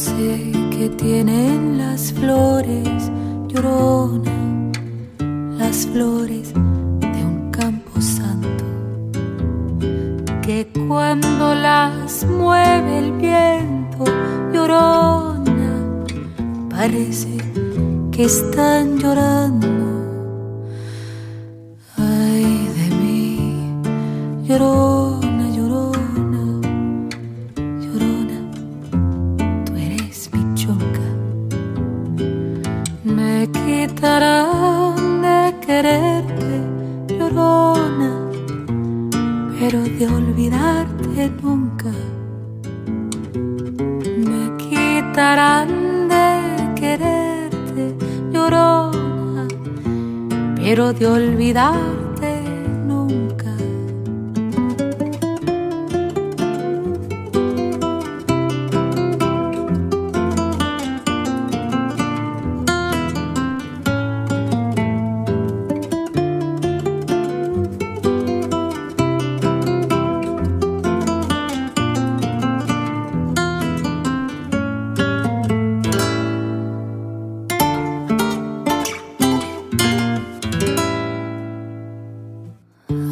Sé qué tienen las flores lloronas, las flores de un campo santo. Que cuando las mueve el viento llorona, parece que están llorando. Olvidarte nunca. Me quitarán de quererte, llorona, pero de olvidarte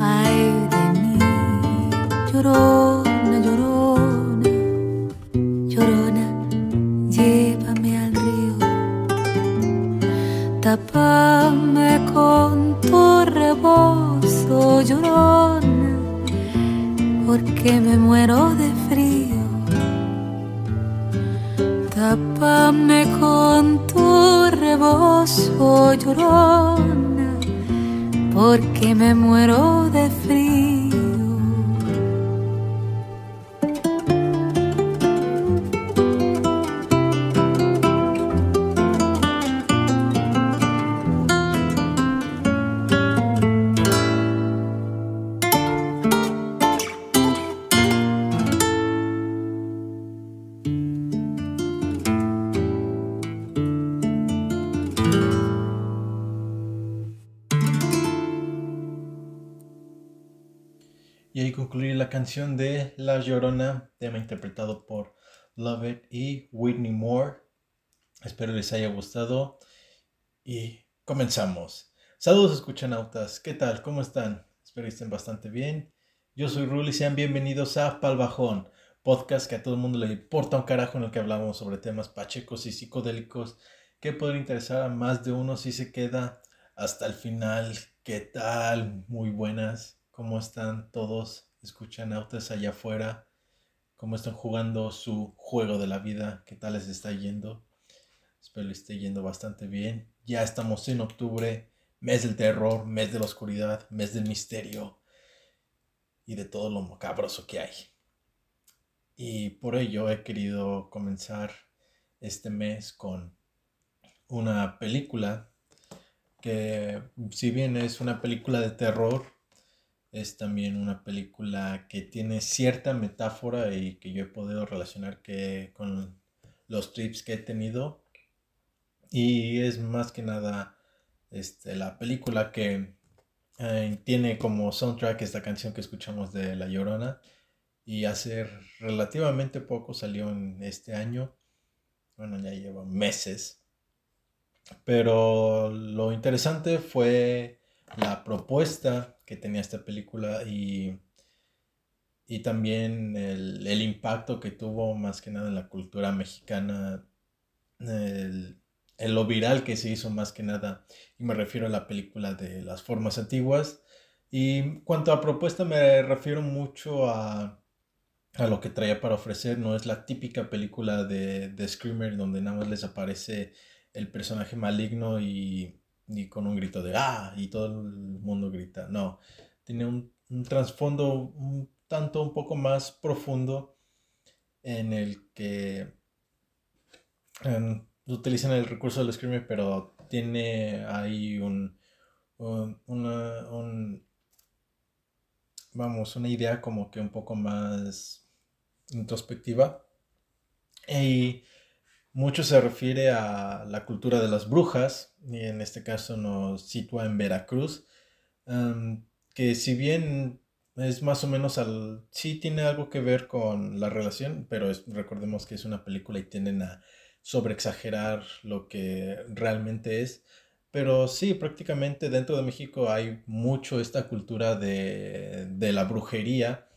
Ay de mí, llorona, llorona, llorona, llévame al río, tápame con tu rebozo, llorona, porque me muero de frío. Tápame con tu rebozo, llorona, porque me muero de frío. Concluye la canción de La Llorona, tema interpretado por Love It y Whitney Moore. Espero les haya gustado y comenzamos. Saludos escuchanautas, ¿qué tal? ¿Cómo están? Espero que estén bastante bien. Yo soy Rul y sean bienvenidos a Palbajón, podcast que a todo el mundo le importa un carajo en el que hablamos sobre temas pachecos y psicodélicos que pueden interesar a más de uno si se queda hasta el final. ¿Qué tal? Muy buenas. ¿Cómo están todos? Escuchanautas allá afuera. ¿Cómo están jugando su juego de la vida? ¿Qué tal les está yendo? Espero les esté yendo bastante bien. Ya estamos en octubre, mes del terror, mes de la oscuridad, mes del misterio y de todo lo macabroso que hay. Y por ello he querido comenzar este mes con una película que si bien es una película de terror, es también una película que tiene cierta metáfora y que yo he podido relacionar que con los trips que he tenido. Y es más que nada este, la película que eh, tiene como soundtrack esta canción que escuchamos de La Llorona. Y hace relativamente poco salió en este año. Bueno, ya lleva meses. Pero lo interesante fue la propuesta que tenía esta película y, y también el, el, impacto que tuvo más que nada en la cultura mexicana, el, el, lo viral que se hizo más que nada, y me refiero a la película de las formas antiguas. Y cuanto a propuesta me refiero mucho a, a lo que traía para ofrecer, no es la típica película de, de Screamer donde nada más les aparece el personaje maligno y, y, con un grito de ¡ah! y todo el mundo grita. No, tiene un, un trasfondo un tanto un poco más profundo en el que utilizan el recurso del screamer, pero tiene ahí un, una, un, vamos, una idea como que un poco más introspectiva. Y mucho se refiere a la cultura de las brujas, y en este caso nos sitúa en Veracruz, que si bien es más o menos al... Sí tiene algo que ver con la relación, pero recordemos que es una película y tienden a sobreexagerar lo que realmente es. Pero sí, prácticamente dentro de México hay mucho esta cultura de, la brujería.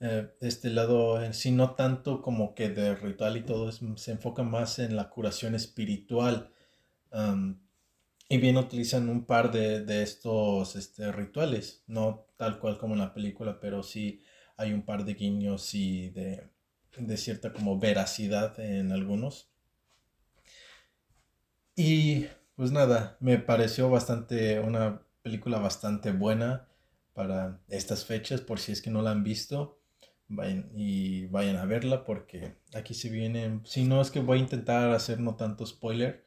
Eh, este lado, en sí, no tanto como que de ritual y todo, se enfoca más en la curación espiritual. y bien utilizan un par de, estos este, rituales, no tal cual como en la película, pero sí hay un par de guiños y de, de cierta como veracidad en algunos. Y pues nada, me pareció bastante, una película bastante buena para estas fechas, por si es que no la han visto, vayan y vayan a verla porque aquí se viene, si no es que voy a intentar hacer no tanto spoiler,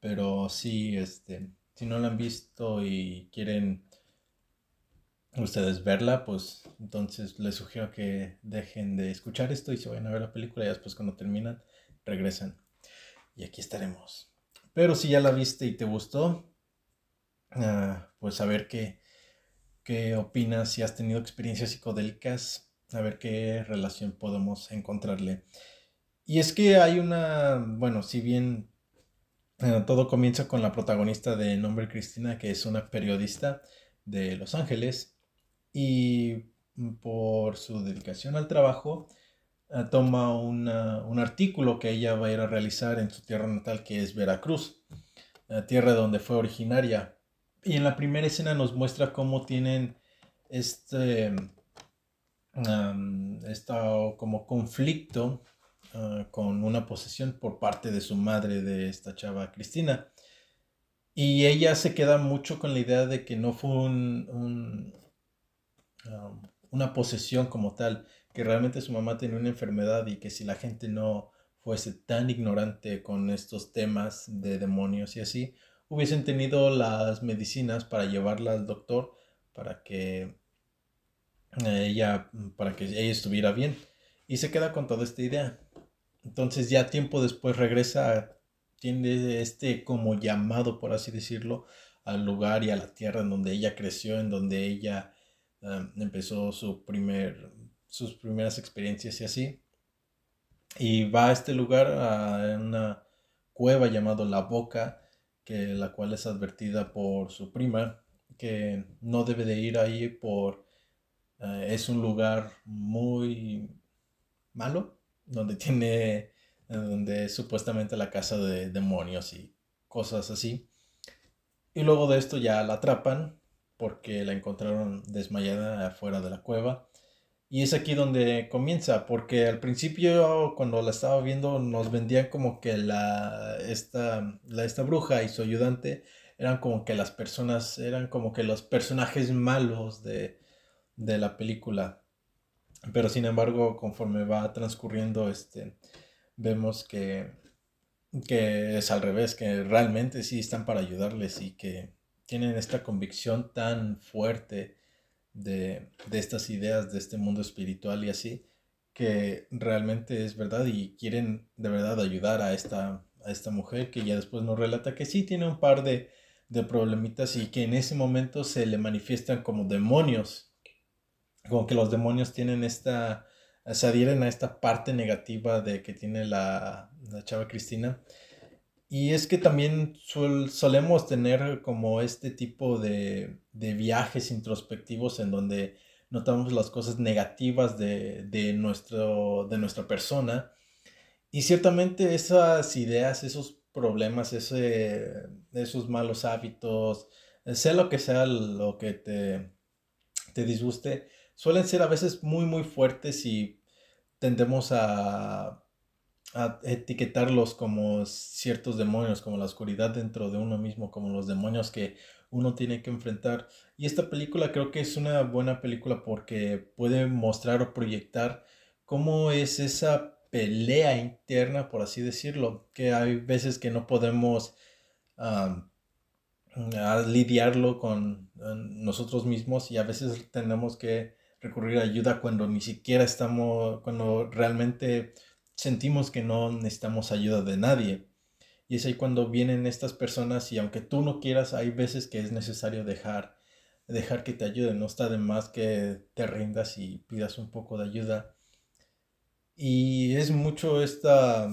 pero sí, este, si no la han visto y quieren ustedes verla, pues entonces les sugiero que dejen de escuchar esto y se vayan a ver la película y después cuando terminan regresan. Y aquí estaremos. Pero si ya la viste y te gustó, ah, pues a ver qué, qué opinas, si has tenido experiencias psicodélicas, a ver qué relación podemos encontrarle. Y es que hay una, bueno, si bien ah, todo comienza con la protagonista de nombre Cristina, que es una periodista de Los Ángeles, y por su dedicación al trabajo, eh, toma un artículo que ella va a ir a realizar en su tierra natal, que es Veracruz, la tierra donde fue originaria. Y en la primera escena nos muestra cómo tienen este, como conflicto ah, con una posesión por parte de su madre, de esta chava Cristina. Y ella se queda mucho con la idea de que no fue un, una posesión como tal, que realmente su mamá tenía una enfermedad y que si la gente no fuese tan ignorante con estos temas de demonios y así, hubiesen tenido las medicinas para llevarla al doctor para que ella, para que ella estuviera bien. Y se queda con toda esta idea. Entonces ya tiempo después regresa, tiene este como llamado, por así decirlo, al lugar y a la tierra en donde ella creció, en donde ella eh, empezó su primer sus primeras experiencias y así. Y va a este lugar, a una cueva llamado La Boca, que la cual es advertida por su prima, que no debe de ir ahí por... Eh, es un lugar muy malo, donde tiene... donde es supuestamente la casa de demonios y cosas así. Y luego de esto ya la atrapan porque la encontraron desmayada afuera de la cueva y es aquí donde comienza, porque al principio cuando la estaba viendo nos vendían como que la esta, la, esta bruja y su ayudante eran como que las personas, eran como que los personajes malos de, de la película. Pero sin embargo, conforme va transcurriendo, este, vemos que, que es al revés, que realmente sí están para ayudarles y que tienen esta convicción tan fuerte de, estas ideas de este mundo espiritual y así, que realmente es verdad y quieren de verdad ayudar a esta, a esta mujer que ya después nos relata que sí tiene un par de, de problemitas y que en ese momento se le manifiestan como demonios, como que los demonios tienen esta, se adhieren a esta parte negativa de que tiene la, la chava Cristina y es que también solemos tener como este tipo de, viajes introspectivos en donde notamos las cosas negativas de, nuestro, de nuestra persona. Y ciertamente esas ideas, esos problemas, ese, esos malos hábitos, sea lo que sea lo que te, te disguste, suelen ser a veces muy, muy fuertes y tendemos a a etiquetarlos como ciertos demonios, como la oscuridad dentro de uno mismo, como los demonios que uno tiene que enfrentar. Y esta película creo que es una buena película porque puede mostrar o proyectar cómo es esa pelea interna, por así decirlo, que hay veces que no podemos lidiarlo con nosotros mismos y a veces tenemos que recurrir a ayuda cuando ni siquiera estamos, cuando realmente sentimos que no necesitamos ayuda de nadie. Y es ahí cuando vienen estas personas y aunque tú no quieras, hay veces que es necesario dejar, dejar que te ayuden. No está de más que te rindas y pidas un poco de ayuda. Y es mucho esta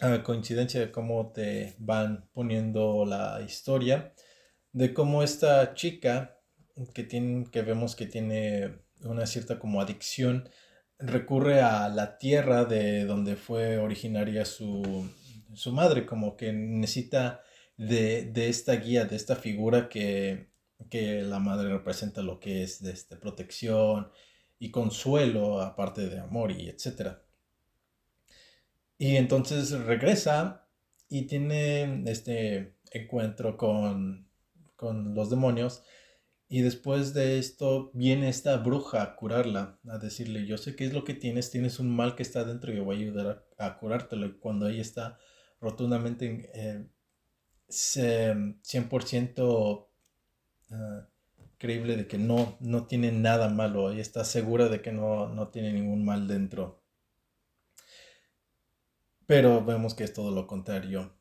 ah, coincidencia de cómo te van poniendo la historia, de cómo esta chica que, tiene, que vemos que tiene una cierta como adicción, recurre a la tierra de donde fue originaria su, su madre, como que necesita de, esta guía, de esta figura que, que, la madre representa lo que es de este, protección y consuelo, aparte de amor y etcétera. Y entonces regresa y tiene este encuentro con, con los demonios y después de esto viene esta bruja a curarla, a decirle, yo sé qué es lo que tienes, tienes un mal que está dentro yo voy a ayudar a, curártelo. Y cuando ella está rotundamente eh, 100% ah, creíble de que no, no tiene nada malo, ella está segura de que no, no tiene ningún mal dentro. Pero vemos que es todo lo contrario.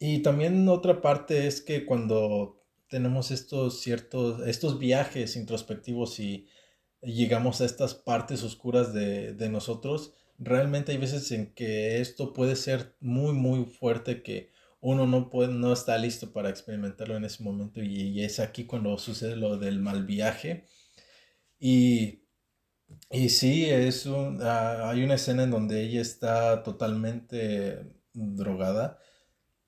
Y también otra parte es que cuando tenemos estos ciertos, estos viajes introspectivos y llegamos a estas partes oscuras de, nosotros, realmente hay veces en que esto puede ser muy, muy fuerte que uno no, puede, no está listo para experimentarlo en ese momento y, es aquí cuando sucede lo del mal viaje. Y, y sí, es ah, hay una escena en donde ella está totalmente drogada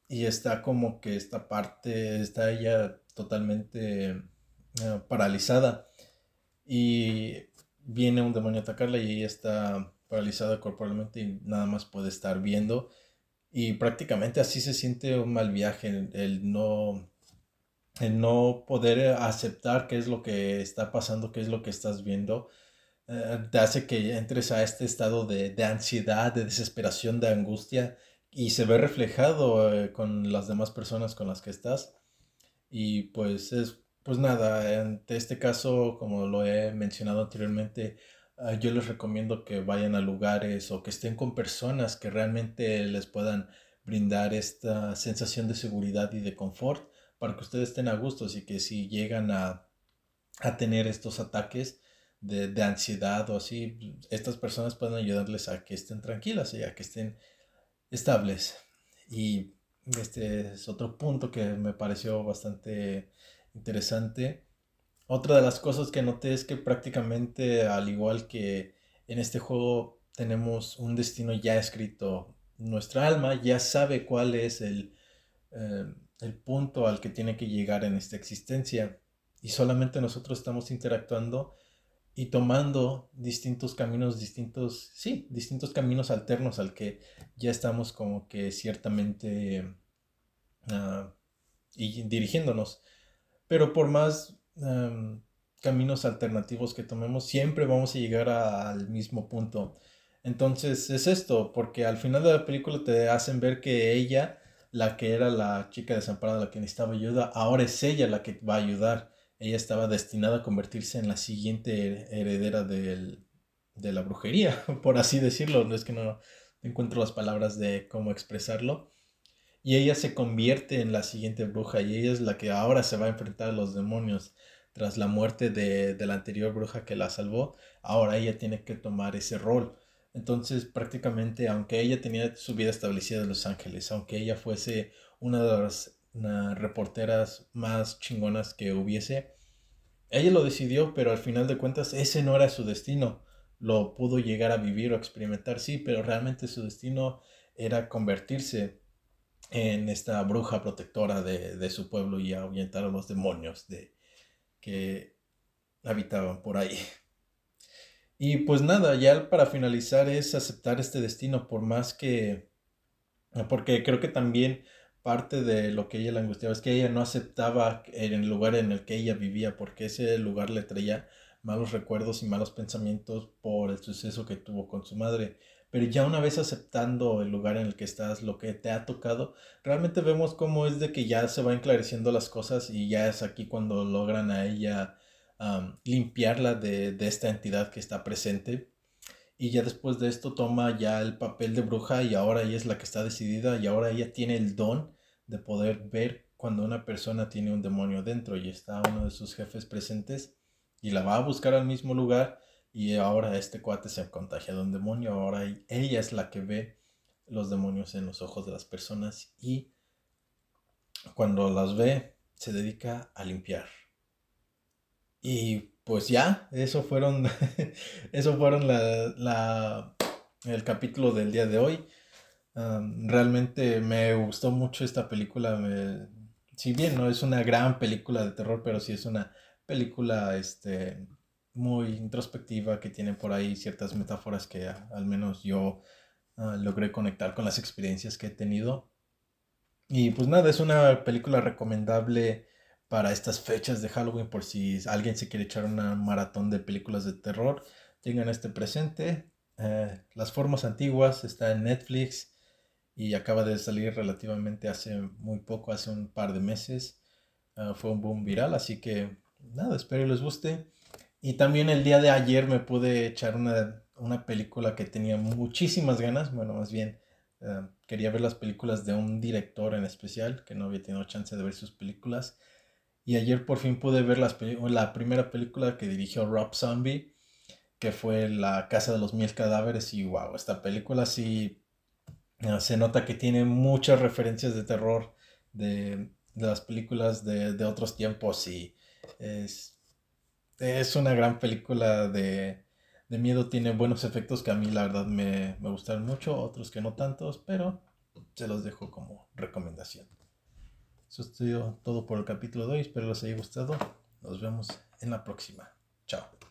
y está como que esta parte, está ella totalmente eh, paralizada. Y viene un demonio a atacarla y ella está paralizada corporalmente y nada más puede estar viendo. Y prácticamente así se siente un mal viaje el, no el no poder aceptar qué es lo que está pasando qué es lo que estás viendo eh, te hace que entres a este estado de, de, ansiedad de desesperación de angustia y se ve reflejado eh, con las demás personas con las que estás y pues es, pues nada, en este caso, como lo he mencionado anteriormente, ah, yo les recomiendo que vayan a lugares o que estén con personas que realmente les puedan brindar esta sensación de seguridad y de confort para que ustedes estén a gusto y que si llegan a, a tener estos ataques de, de, ansiedad o así, estas personas pueden ayudarles a que estén tranquilas y a que estén estables. Y este es otro punto que me pareció bastante interesante. Otra de las cosas que noté es que prácticamente al igual que en este juego tenemos un destino ya escrito, nuestra alma ya sabe cuál es el, eh, el punto al que tiene que llegar en esta existencia y solamente nosotros estamos interactuando y tomando distintos caminos, distintos, sí, distintos caminos alternos al que ya estamos como que ciertamente uh, y dirigiéndonos. Pero por más caminos alternativos que tomemos, siempre vamos a llegar al mismo punto. Entonces es esto, porque al final de la película te hacen ver que ella, la que era la chica desamparada, la que necesitaba ayuda, ahora es ella la que va a ayudar ella estaba destinada a convertirse en la siguiente heredera de la brujería, por así decirlo. No es que no encuentro las palabras de cómo expresarlo. Y ella se convierte en la siguiente bruja y ella es la que ahora se va a enfrentar a los demonios. Tras la muerte de, de la anterior bruja que la salvó, ahora ella tiene que tomar ese rol. Entonces prácticamente, aunque ella tenía su vida establecida en Los Ángeles, aunque ella fuese una de las una reporteras más chingonas que hubiese. Ella lo decidió, pero al final de cuentas ese no era su destino. Lo pudo llegar a vivir o experimentar, sí, pero realmente su destino era convertirse en esta bruja protectora de, su pueblo y ahuyentar a los demonios de, que habitaban por ahí. Y pues nada, ya para finalizar es aceptar este destino, por más que, porque creo que también parte de lo que ella le angustiaba es que ella no aceptaba el lugar en el que ella vivía, porque ese lugar le traía malos recuerdos y malos pensamientos por el suceso que tuvo con su madre. Pero ya una vez aceptando el lugar en el que estás, lo que te ha tocado, realmente vemos cómo es de que ya se va enclareciendo las cosas y ya es aquí cuando logran a ella limpiarla de, de esta entidad que está presente. Y ya después de esto toma ya el papel de bruja y ahora ella es la que está decidida y ahora ella tiene el don de poder ver cuando una persona tiene un demonio dentro y está uno de sus jefes presentes y la va a buscar al mismo lugar y ahora este cuate se contagia de un demonio, ahora ella es la que ve los demonios en los ojos de las personas y cuando las ve se dedica a limpiar. Y pues ya, eso fueron, eso fueron la, el capítulo del día de hoy. realmente me gustó mucho esta película. si bien no es una gran película de terror, pero sí es una película este, muy introspectiva que tiene por ahí ciertas metáforas que al menos yo ah, logré conectar con las experiencias que he tenido. Y pues nada, es una película recomendable para estas fechas de Halloween por si alguien se quiere echar una maratón de películas de terror. Tengan este presente. Eh, las formas antiguas está en Netflix y acaba de salir relativamente hace muy poco, hace un par de meses. Ah, fue un boom viral, así que nada, espero les guste. Y también el día de ayer me pude echar una, una película que tenía muchísimas ganas, bueno, más bien eh, quería ver las películas de un director en especial, que no había tenido chance de ver sus películas. Y ayer por fin pude ver la primera película que dirigió Rob Zombie, que fue La Casa de los Mil Cadáveres. Y wow, esta película sí ah, se nota que tiene muchas referencias de terror de, de las películas de, de, otros tiempos. Y es, es una gran película de, de, miedo. Tiene buenos efectos que a mí la verdad me, me gustaron mucho, otros que no tantos, pero se los dejo como recomendación. Eso es todo por el capítulo de hoy. Espero les haya gustado. Nos vemos en la próxima. Chao.